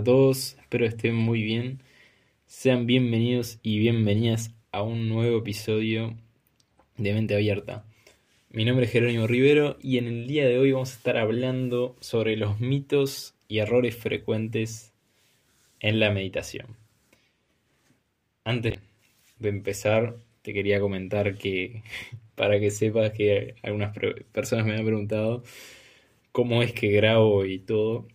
A todos, espero estén muy bien. Sean bienvenidos y bienvenidas a un nuevo episodio de Mente Abierta. Mi nombre es Jerónimo Rivero y en el día de hoy vamos a estar hablando sobre los mitos y errores frecuentes en la meditación. Antes de empezar, te quería comentar que, para que sepas que algunas personas me han preguntado cómo es que grabo y todo.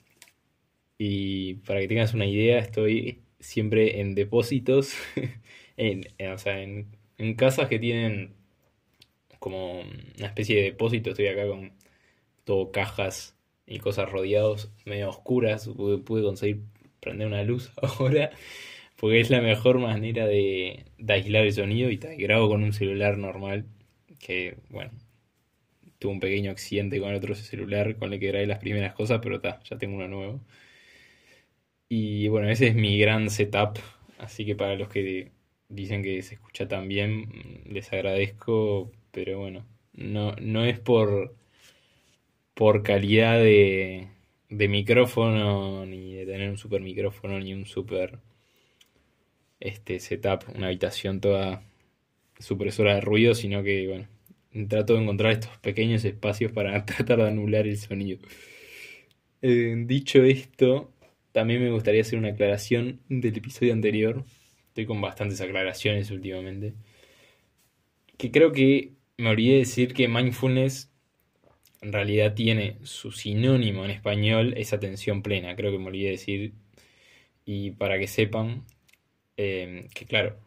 Y para que tengas una idea, estoy siempre en depósitos, en, o sea, en, casas que tienen como una especie de depósito. Estoy acá con todo cajas y cosas rodeados, medio oscuras. Pude, conseguir prender una luz ahora, porque es la mejor manera de, aislar el sonido. Y te grabo con un celular normal, que bueno, tuve un pequeño accidente con el otro celular con el que grabé las primeras cosas, pero está, ya tengo uno nuevo. Y bueno, ese es mi gran setup. Así que para los que dicen que se escucha tan bien, les agradezco. Pero bueno, no, no es por, por calidad de, de micrófono, ni de tener un super micrófono, ni un super este setup, una habitación toda supresora de ruido, sino que bueno, trato de encontrar estos pequeños espacios para tratar de anular el sonido. Eh, dicho esto, también me gustaría hacer una aclaración del episodio anterior. Estoy con bastantes aclaraciones últimamente. Que creo que me olvidé de decir que mindfulness en realidad tiene su sinónimo en español, es atención plena. Creo que me olvidé de decir. Y para que sepan eh, que, claro,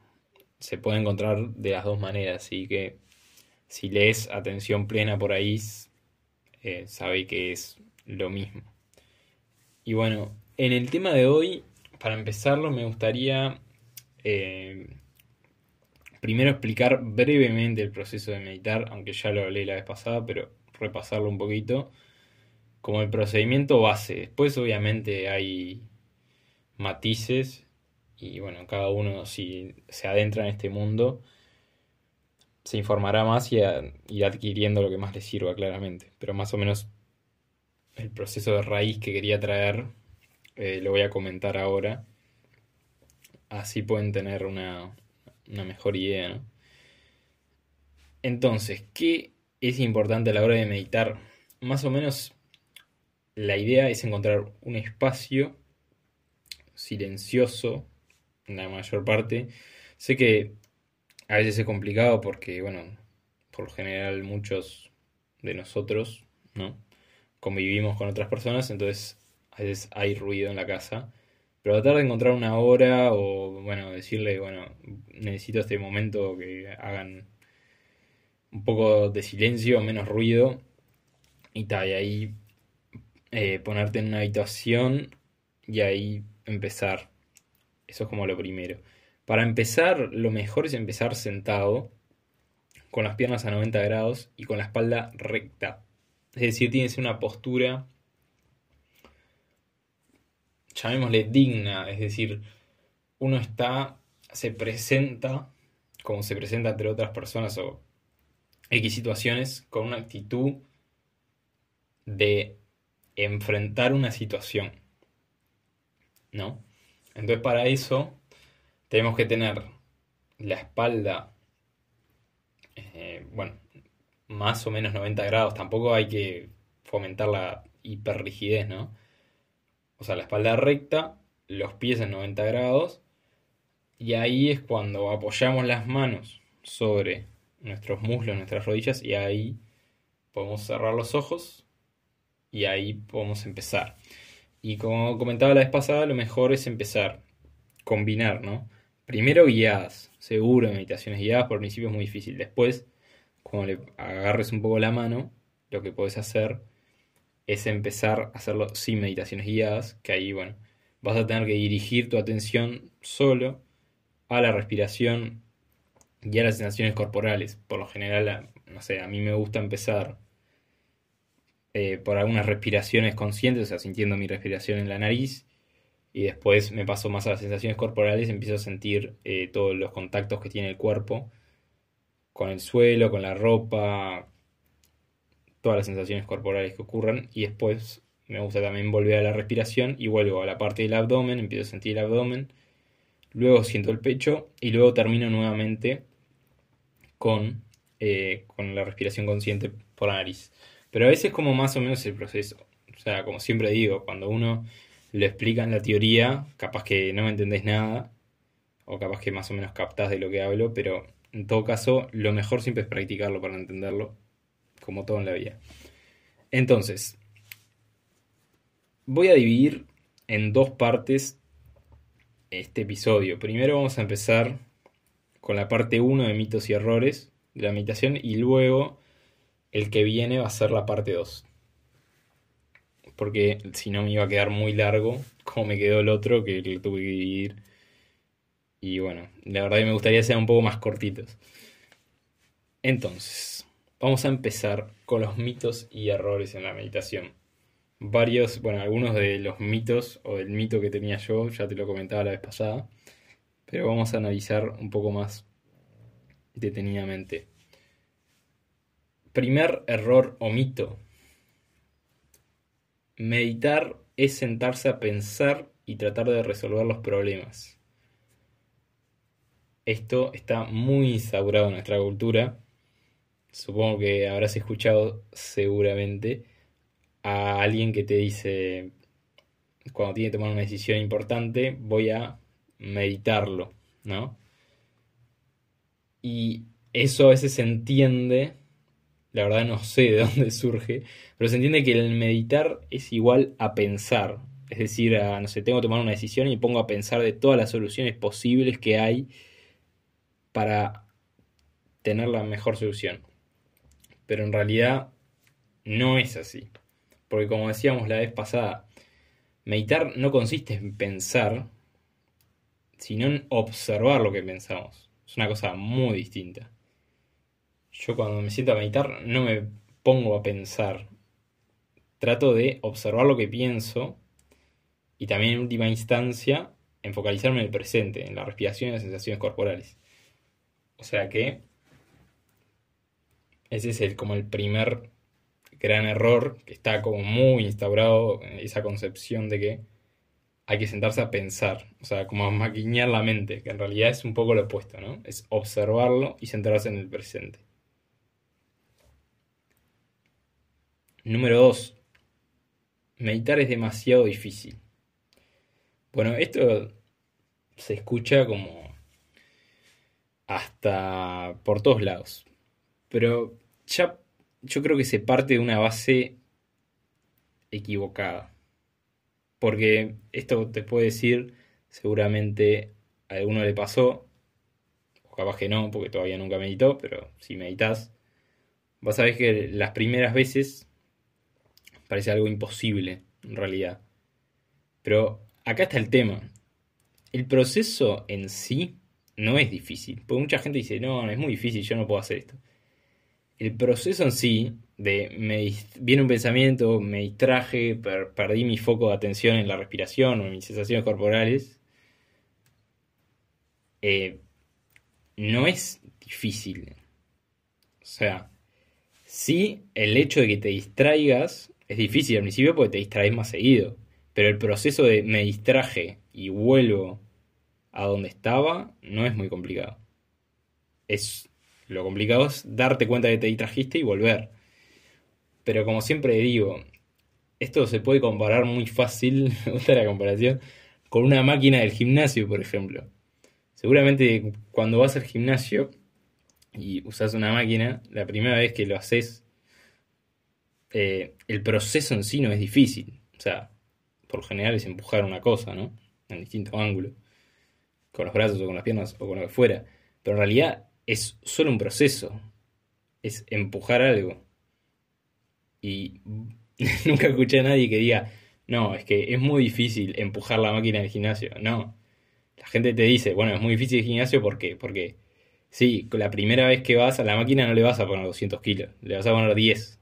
se puede encontrar de las dos maneras. Así que si lees atención plena por ahí, eh, sabe que es lo mismo. Y bueno, en el tema de hoy, para empezarlo, me gustaría eh, primero explicar brevemente el proceso de meditar, aunque ya lo hablé la vez pasada, pero repasarlo un poquito, como el procedimiento base. Después, obviamente, hay matices y bueno, cada uno si se adentra en este mundo se informará más y irá adquiriendo lo que más le sirva claramente. Pero más o menos el proceso de raíz que quería traer eh, lo voy a comentar ahora. Así pueden tener una, mejor idea. Entonces, ¿qué es importante a la hora de meditar? Más o menos la idea es encontrar un espacio silencioso, la mayor parte. Sé que a veces es complicado porque, bueno, por lo general muchos de nosotros, ¿no? Convivimos con otras personas, entonces a veces hay ruido en la casa, pero tratar de encontrar una hora o, bueno, decirle, bueno, necesito este momento que hagan un poco de silencio, menos ruido, y tal, y ahí eh, ponerte en una habitación y ahí empezar. Eso es como lo primero. Para empezar, lo mejor es empezar sentado, con las piernas a 90 grados y con la espalda recta. Es decir, tienes una postura llamémosle digna, es decir, uno está, se presenta como se presenta entre otras personas o X situaciones con una actitud de enfrentar una situación. ¿No? Entonces para eso tenemos que tener la espalda, eh, bueno, más o menos 90 grados. Tampoco hay que fomentar la hiperrigidez, ¿no? O sea, la espalda recta, los pies en 90 grados, y ahí es cuando apoyamos las manos sobre nuestros muslos, nuestras rodillas, y ahí podemos cerrar los ojos y ahí podemos empezar. Y como comentaba la vez pasada, lo mejor es empezar, combinar, ¿no? Primero guiadas, seguro, meditaciones guiadas, por principio es muy difícil. Después, cuando le agarres un poco la mano, lo que puedes hacer es empezar a hacerlo sin meditaciones guiadas, que ahí, bueno, vas a tener que dirigir tu atención solo a la respiración y a las sensaciones corporales. Por lo general, no sé, a mí me gusta empezar eh, por algunas respiraciones conscientes, o sea, sintiendo mi respiración en la nariz, y después me paso más a las sensaciones corporales, empiezo a sentir eh, todos los contactos que tiene el cuerpo con el suelo, con la ropa, todas las sensaciones corporales que ocurran y después me gusta también volver a la respiración y vuelvo a la parte del abdomen, empiezo a sentir el abdomen, luego siento el pecho y luego termino nuevamente con, eh, con la respiración consciente por la nariz. Pero a veces como más o menos el proceso. O sea, como siempre digo, cuando uno lo explica en la teoría, capaz que no me entendés nada, o capaz que más o menos captás de lo que hablo, pero en todo caso, lo mejor siempre es practicarlo para entenderlo, como todo en la vida. Entonces, voy a dividir en dos partes este episodio. Primero vamos a empezar con la parte 1 de mitos y errores de la meditación y luego el que viene va a ser la parte 2. Porque si no me iba a quedar muy largo, como me quedó el otro, que tuve que dividir. Y bueno, la verdad que me gustaría ser un poco más cortitos. Entonces, vamos a empezar con los mitos y errores en la meditación. Varios, bueno, algunos de los mitos o del mito que tenía yo, ya te lo comentaba la vez pasada, pero vamos a analizar un poco más detenidamente. Primer error o mito. Meditar es sentarse a pensar y tratar de resolver los problemas. Esto está muy instaurado en nuestra cultura. Supongo que habrás escuchado seguramente a alguien que te dice, cuando tiene que tomar una decisión importante, voy a meditarlo, ¿no? Y eso a veces se entiende la verdad no sé de dónde surge, pero se entiende que el meditar es igual a pensar. Es decir, a, no sé, tengo que tomar una decisión y pongo a pensar de todas las soluciones posibles que hay para tener la mejor solución. Pero en realidad no es así. Porque como decíamos la vez pasada, meditar no consiste en pensar, sino en observar lo que pensamos. Es una cosa muy distinta. Yo cuando me siento a meditar no me pongo a pensar. Trato de observar lo que pienso y también en última instancia en focalizarme en el presente, en la respiración y las sensaciones corporales. O sea que ese es el, como el primer gran error que está como muy instaurado esa concepción de que hay que sentarse a pensar, o sea, como a maquinear la mente, que en realidad es un poco lo opuesto, ¿no? Es observarlo y centrarse en el presente. Número 2. Meditar es demasiado difícil. Bueno, esto se escucha como hasta por todos lados. Pero ya yo creo que se parte de una base equivocada. Porque esto te puede decir, seguramente a alguno le pasó, o capaz que no, porque todavía nunca meditó, pero si meditas, vas a ver que las primeras veces parece algo imposible, en realidad. Pero acá está el tema. El proceso en sí no es difícil. Porque mucha gente dice, no, es muy difícil, yo no puedo hacer esto. El proceso en sí, de me viene un pensamiento, me distraje, perdí mi foco de atención en la respiración o en mis sensaciones corporales, eh, no es difícil. O sea, sí, el hecho de que te distraigas es difícil al principio porque te distraes más seguido. Pero el proceso de me distraje y vuelvo a donde estaba no es muy complicado. Es lo complicado es darte cuenta de que te distrajiste y volver. Pero como siempre digo, esto se puede comparar muy fácil, me gusta la comparación, con una máquina del gimnasio, por ejemplo. Seguramente cuando vas al gimnasio y usas una máquina, la primera vez que lo haces eh, el proceso en sí no es difícil. O sea, por general es empujar una cosa, ¿no? En distintos ángulos. Con los brazos o con las piernas o con lo que fuera. Pero en realidad es solo un proceso. Es empujar algo. Y nunca escuché a nadie que diga, no, es que es muy difícil empujar la máquina del gimnasio. No. La gente te dice, bueno, es muy difícil el gimnasio ¿por qué? porque sí, la primera vez que vas a la máquina no le vas a poner 200 kilos, le vas a poner 10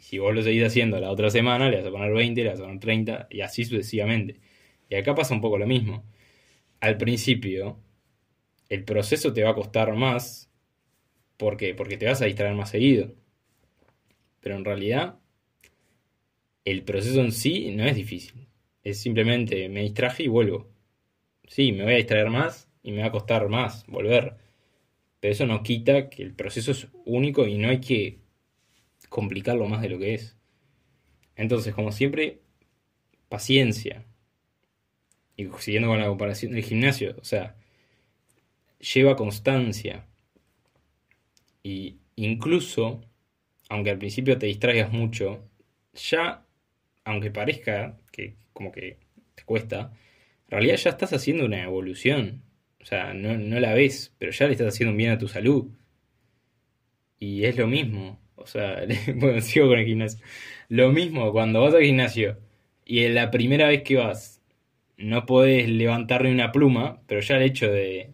y si vos lo seguís haciendo la otra semana, le vas a poner 20, le vas a poner 30 y así sucesivamente. Y acá pasa un poco lo mismo. Al principio, el proceso te va a costar más. Porque te vas a distraer más seguido. Pero en realidad, el proceso en sí no es difícil. Es simplemente me distraje y vuelvo. Sí, me voy a distraer más y me va a costar más volver. Pero eso no quita que el proceso es único y no hay que complicarlo más de lo que es. Entonces, como siempre, paciencia. Y siguiendo con la comparación del gimnasio, o sea, lleva constancia. Y incluso, aunque al principio te distraigas mucho, ya, aunque parezca que como que te cuesta, en realidad ya estás haciendo una evolución. O sea, no, no la ves, pero ya le estás haciendo un bien a tu salud. Y es lo mismo. O sea, bueno, sigo con el gimnasio. Lo mismo cuando vas al gimnasio y la primera vez que vas no podés levantarle una pluma, pero ya el hecho de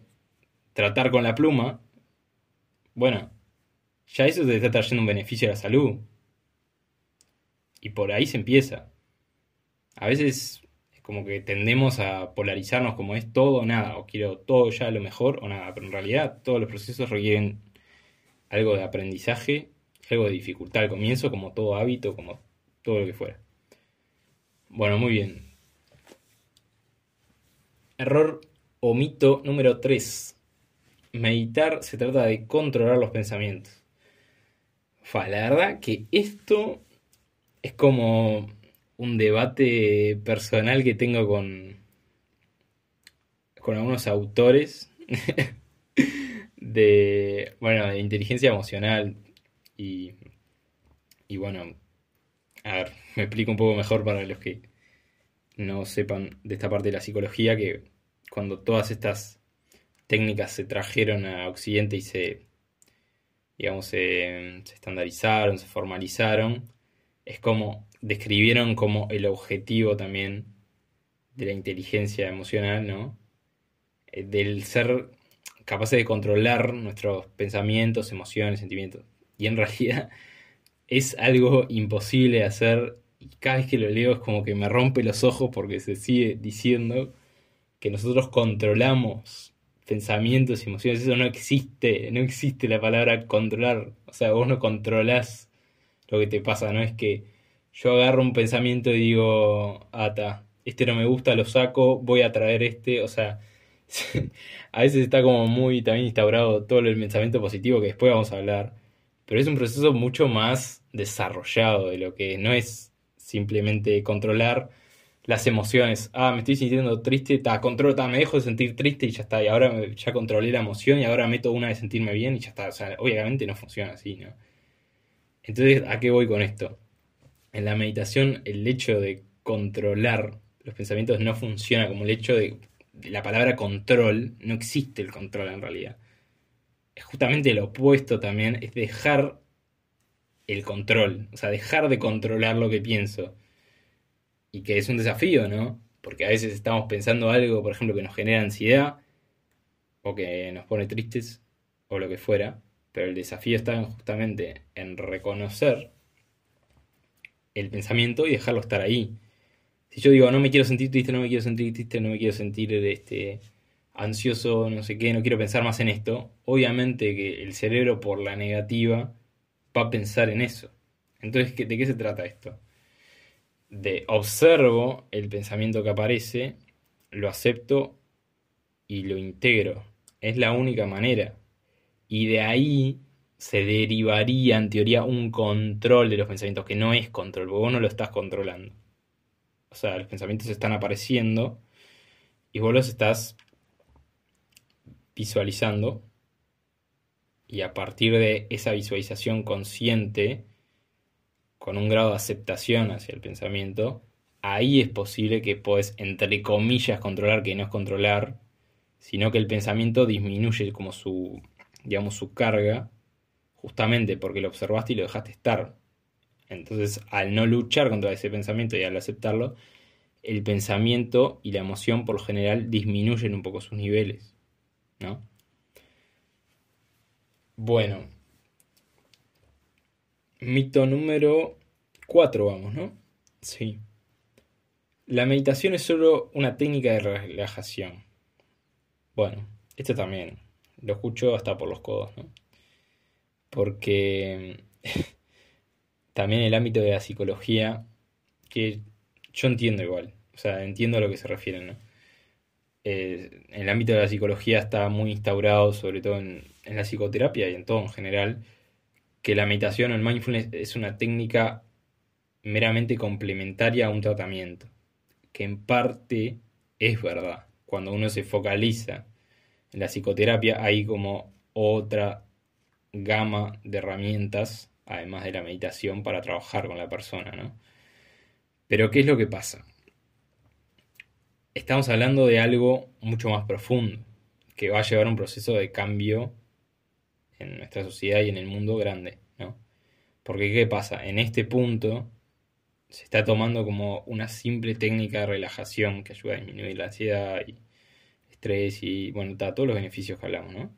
tratar con la pluma, bueno, ya eso te está trayendo un beneficio a la salud. Y por ahí se empieza. A veces es como que tendemos a polarizarnos como es todo o nada, o quiero todo ya lo mejor o nada, pero en realidad todos los procesos requieren algo de aprendizaje, algo de dificultad al comienzo, como todo hábito, como todo lo que fuera. Bueno, muy bien. Error o mito número 3. Meditar se trata de controlar los pensamientos. la verdad que esto es como un debate personal que tengo con, con algunos autores de, bueno, de inteligencia emocional y, y bueno, a ver, me explico un poco mejor para los que no sepan de esta parte de la psicología, que cuando todas estas técnicas se trajeron a Occidente y se, digamos, se, estandarizaron, se formalizaron, es como describieron como el objetivo también de la inteligencia emocional, ¿no? Eh, del ser capaces de controlar nuestros pensamientos, emociones, sentimientos. Y en realidad es algo imposible de hacer y cada vez que lo leo es como que me rompe los ojos porque se sigue diciendo que nosotros controlamos pensamientos y emociones. Eso no existe, no existe la palabra controlar. O sea, vos no controlás lo que te pasa, no es que yo agarro un pensamiento y digo, ata, este no me gusta, lo saco, voy a traer este, o sea, a veces está como muy también instaurado todo el pensamiento positivo que después vamos a hablar, pero es un proceso mucho más desarrollado de lo que no es simplemente controlar las emociones. Ah, me estoy sintiendo triste, ta, controlo, me dejo de sentir triste y ya está. Y ahora ya controlé la emoción y ahora meto una de sentirme bien y ya está. O sea, obviamente no funciona así, ¿no? Entonces, ¿a qué voy con esto? En la meditación, el hecho de controlar los pensamientos no funciona como el hecho de, de la palabra control. No existe el control en realidad. Es justamente lo opuesto también, es dejar el control, o sea, dejar de controlar lo que pienso. Y que es un desafío, ¿no? Porque a veces estamos pensando algo, por ejemplo, que nos genera ansiedad, o que nos pone tristes, o lo que fuera, pero el desafío está justamente en reconocer el pensamiento y dejarlo estar ahí. Si yo digo, no me quiero sentir triste, no me quiero sentir triste, no me quiero sentir este, ansioso, no sé qué, no quiero pensar más en esto, obviamente que el cerebro por la negativa va a pensar en eso. Entonces, ¿de qué se trata esto? De observo el pensamiento que aparece, lo acepto y lo integro. Es la única manera. Y de ahí se derivaría en teoría un control de los pensamientos, que no es control, porque vos no lo estás controlando. O sea, los pensamientos están apareciendo y vos los estás visualizando y a partir de esa visualización consciente, con un grado de aceptación hacia el pensamiento, ahí es posible que puedes, entre comillas, controlar, que no es controlar, sino que el pensamiento disminuye como su, digamos, su carga, justamente porque lo observaste y lo dejaste estar. Entonces, al no luchar contra ese pensamiento y al aceptarlo, el pensamiento y la emoción por lo general disminuyen un poco sus niveles, ¿no? Bueno. Mito número 4, vamos, ¿no? Sí. La meditación es solo una técnica de relajación. Bueno, esto también lo escucho hasta por los codos, ¿no? Porque también el ámbito de la psicología que yo entiendo igual, o sea, entiendo a lo que se refieren, ¿no? Eh, el ámbito de la psicología está muy instaurado, sobre todo en, en la psicoterapia y en todo en general, que la meditación o el mindfulness es una técnica meramente complementaria a un tratamiento, que en parte es verdad. Cuando uno se focaliza en la psicoterapia hay como otra gama de herramientas, además de la meditación, para trabajar con la persona, ¿no? Pero ¿qué es lo que pasa? Estamos hablando de algo mucho más profundo, que va a llevar un proceso de cambio en nuestra sociedad y en el mundo grande, ¿no? Porque ¿qué pasa? En este punto se está tomando como una simple técnica de relajación que ayuda a disminuir la ansiedad y estrés y, bueno, está, todos los beneficios que hablamos, ¿no?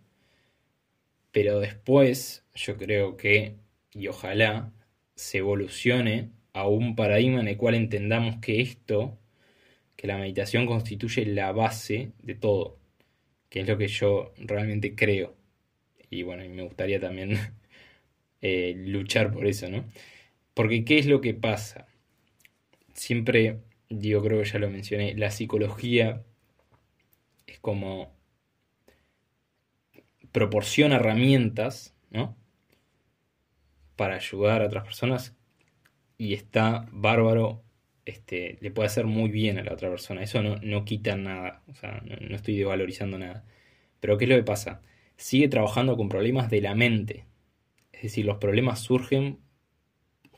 Pero después yo creo que, y ojalá, se evolucione a un paradigma en el cual entendamos que esto, que la meditación constituye la base de todo, que es lo que yo realmente creo. Y bueno, y me gustaría también eh, luchar por eso, ¿no? Porque ¿qué es lo que pasa? Siempre, digo, creo que ya lo mencioné, la psicología es como proporciona herramientas, ¿no? Para ayudar a otras personas y está bárbaro, este, le puede hacer muy bien a la otra persona. Eso no, no quita nada, o sea, no, estoy devalorizando nada. Pero ¿qué es lo que pasa? Sigue trabajando con problemas de la mente. Es decir, los problemas surgen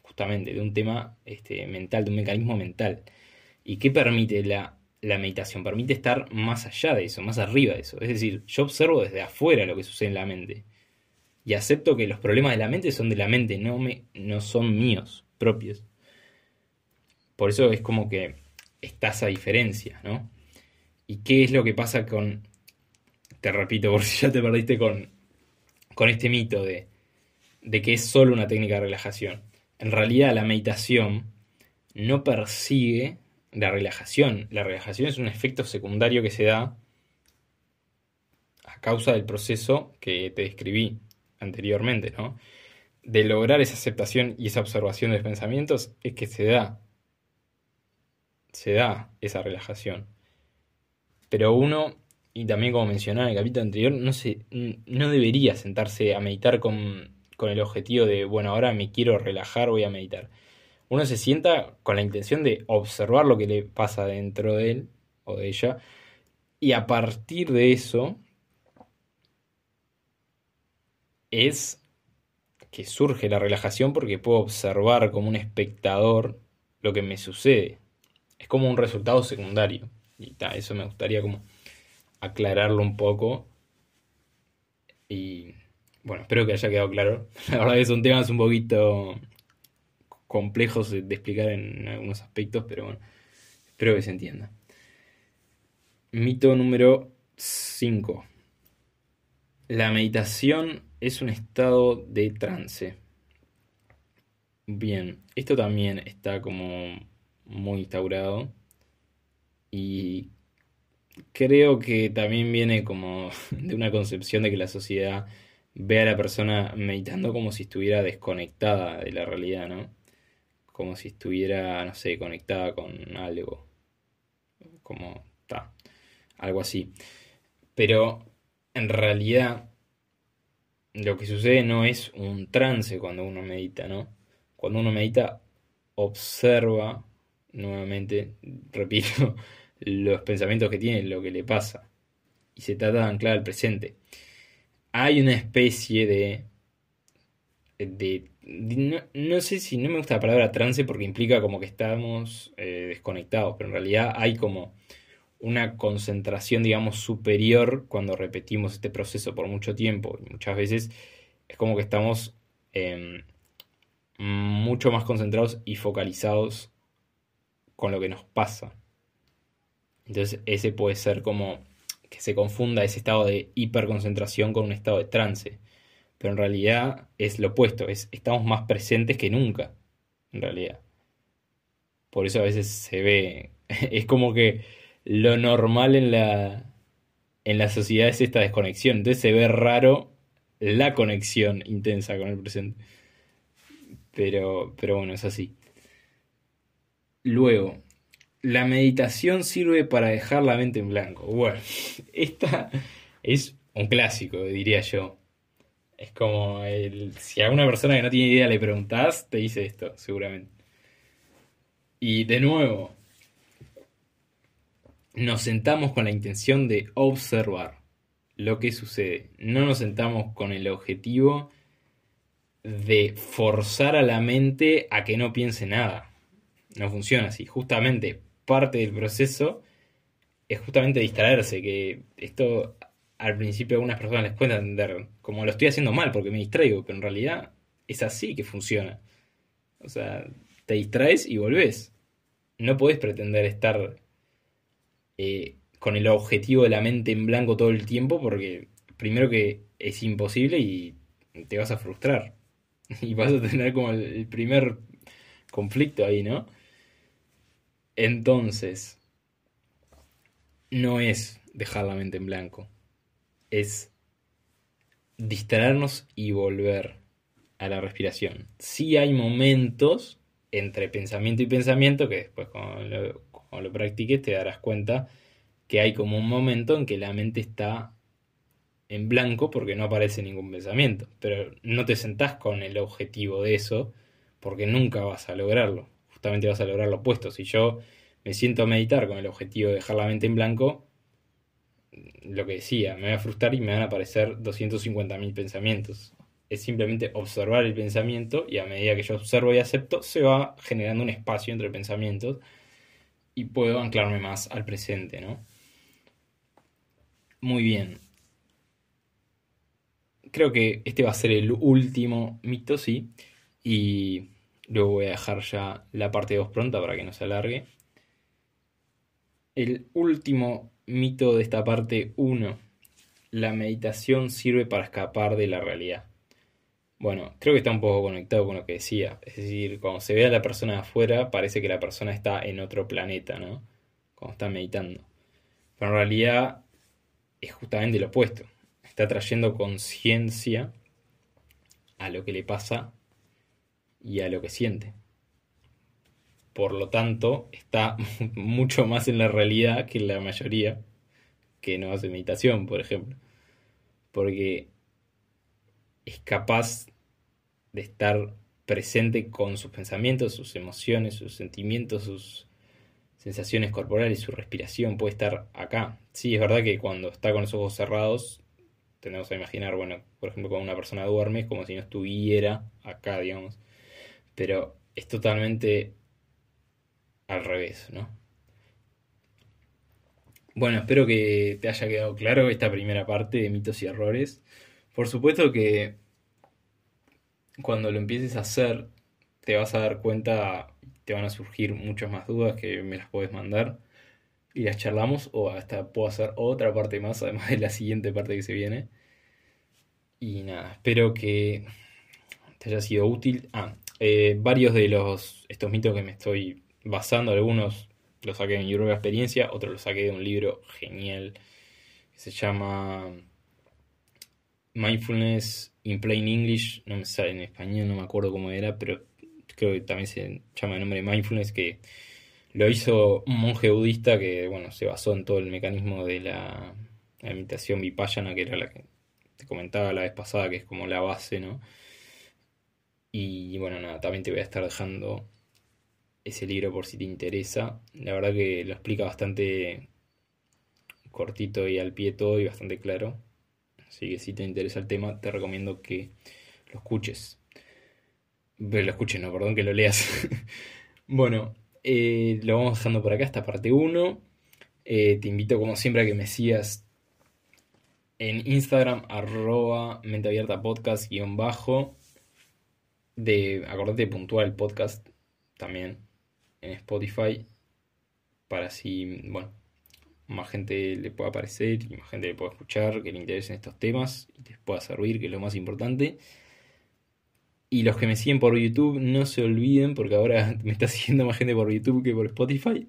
justamente de un tema este, mental, de un mecanismo mental. ¿Y qué permite la, la meditación? Permite estar más allá de eso, más arriba de eso. Es decir, yo observo desde afuera lo que sucede en la mente. Y acepto que los problemas de la mente son de la mente, no, me, no son míos propios. Por eso es como que está esa diferencia, ¿no? ¿Y qué es lo que pasa con, te repito, por si ya te perdiste con, con este mito de, de que es solo una técnica de relajación? En realidad la meditación no persigue la relajación. La relajación es un efecto secundario que se da a causa del proceso que te describí anteriormente, ¿no? de lograr esa aceptación y esa observación de los pensamientos es que se da, se da esa relajación. Pero uno, y también como mencionaba en el capítulo anterior, no, se, no debería sentarse a meditar con, con el objetivo de, bueno, ahora me quiero relajar, voy a meditar. Uno se sienta con la intención de observar lo que le pasa dentro de él o de ella, y a partir de eso es que surge la relajación porque puedo observar como un espectador lo que me sucede. Es como un resultado secundario. Y eso me gustaría como aclararlo un poco. Y bueno, espero que haya quedado claro. La verdad que son temas un poquito complejos de, explicar en algunos aspectos, pero bueno, espero que se entienda. Mito número 5. La meditación es un estado de trance. Bien, esto también está como muy instaurado y creo que también viene como de una concepción de que la sociedad ve a la persona meditando como si estuviera desconectada de la realidad, ¿no? Como si estuviera, no sé, conectada con algo. Como está, algo así. Pero en realidad lo que sucede no es un trance cuando uno medita, ¿no? Cuando uno medita, observa, nuevamente, repito, los pensamientos que tiene, lo que le pasa. Y se trata de anclar al presente. Hay una especie de... de, no, sé si no me gusta la palabra trance porque implica como que estamos eh, desconectados, pero en realidad hay como una concentración, digamos, superior cuando repetimos este proceso por mucho tiempo. Y muchas veces es como que estamos em, mucho más concentrados y focalizados con lo que nos pasa. Entonces ese puede ser como que se confunda ese estado de hiperconcentración con un estado de trance. Pero en realidad es lo opuesto, es, estamos más presentes que nunca, en realidad. Por eso a veces se ve, es como que lo normal en la, en la sociedad es esta desconexión. Entonces se ve raro la conexión intensa con el presente. Pero, pero bueno, es así. Luego, la meditación sirve para dejar la mente en blanco. Bueno, esta es un clásico, diría yo. Es como el, si a una persona que no tiene idea le preguntás, te dice esto, seguramente. Y de nuevo, nos sentamos con la intención de observar lo que sucede. No nos sentamos con el objetivo de forzar a la mente a que no piense nada. No funciona así. Justamente parte del proceso es justamente distraerse, que esto al principio a algunas personas les cuesta entender, como lo estoy haciendo mal porque me distraigo, pero en realidad es así que funciona. O sea, te distraes y volvés. No podés pretender estar eh, con el objetivo de la mente en blanco todo el tiempo porque primero que es imposible y te vas a frustrar. Y vas a tener como el primer conflicto ahí, ¿no? Entonces, no es dejar la mente en blanco, es distraernos y volver a la respiración. Sí hay momentos entre pensamiento y pensamiento que después cuando lo, lo practiques te darás cuenta que hay como un momento en que la mente está en blanco porque no aparece ningún pensamiento. Pero no te sentás con el objetivo de eso porque nunca vas a lograrlo justamente vas a lograr lo opuesto. Si yo me siento a meditar con el objetivo de dejar la mente en blanco, lo que decía, me voy a frustrar y me van a aparecer 250.000 pensamientos. Es simplemente observar el pensamiento y a medida que yo observo y acepto, se va generando un espacio entre pensamientos y puedo anclarme más al presente, ¿no? Muy bien. Creo que este va a ser el último mito, sí. Y Luego voy a dejar ya la parte 2 pronta para que no se alargue. El último mito de esta parte 1. La meditación sirve para escapar de la realidad. Bueno, creo que está un poco conectado con lo que decía. Es decir, cuando se ve a la persona de afuera, parece que la persona está en otro planeta, ¿no? Cuando está meditando. Pero en realidad es justamente lo opuesto. Está trayendo conciencia a lo que le pasa y a lo que siente. Por lo tanto, está mucho más en la realidad que la mayoría que no hace meditación, por ejemplo. Porque es capaz de estar presente con sus pensamientos, sus emociones, sus sentimientos, sus sensaciones corporales, su respiración, puede estar acá. Sí, es verdad que cuando está con los ojos cerrados, tenemos a imaginar, bueno, por ejemplo, cuando una persona duerme, es como si no estuviera acá, digamos pero es totalmente al revés, ¿no? Bueno, espero que te haya quedado claro esta primera parte de mitos y errores. Por supuesto que cuando lo empieces a hacer, te vas a dar cuenta, te van a surgir muchas más dudas que me las puedes mandar y las charlamos o hasta puedo hacer otra parte más, además de la siguiente parte que se viene. Y nada, espero que te haya sido útil. Ah, eh, varios de los estos mitos que me estoy basando, algunos los saqué en mi propia experiencia, otros los saqué de un libro genial que se llama Mindfulness in Plain English, no me sale en español, no me acuerdo cómo era, pero creo que también se llama el nombre Mindfulness, que lo hizo un monje budista que, bueno, se basó en todo el mecanismo de la, la meditación vipassana, que era la que te comentaba la vez pasada, que es como la base, ¿no? Y bueno, nada, también te voy a estar dejando ese libro por si te interesa. La verdad que lo explica bastante cortito y al pie todo y bastante claro. Así que si te interesa el tema, te recomiendo que lo escuches. Pero lo escuches, no, perdón, que lo leas. bueno, eh, lo vamos dejando por acá, esta parte 1. Eh, te invito como siempre a que me sigas en Instagram, arroba menteabiertapodcast guion bajo de, acordate de puntuar el podcast también en Spotify para así, bueno, más gente le pueda aparecer más gente le pueda escuchar, que le interesen estos temas y les pueda servir, que es lo más importante. Y los que me siguen por YouTube, no se olviden, porque ahora me está siguiendo más gente por YouTube que por Spotify,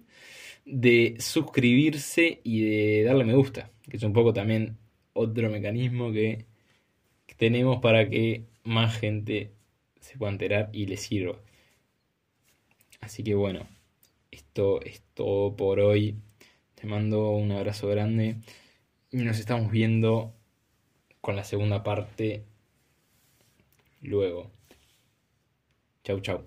de suscribirse y de darle me gusta, que es un poco también otro mecanismo que tenemos para que más gente se pueda enterar y le sirva. Así que bueno, esto es todo por hoy. Te mando un abrazo grande y nos estamos viendo con la segunda parte luego. Chau, chau.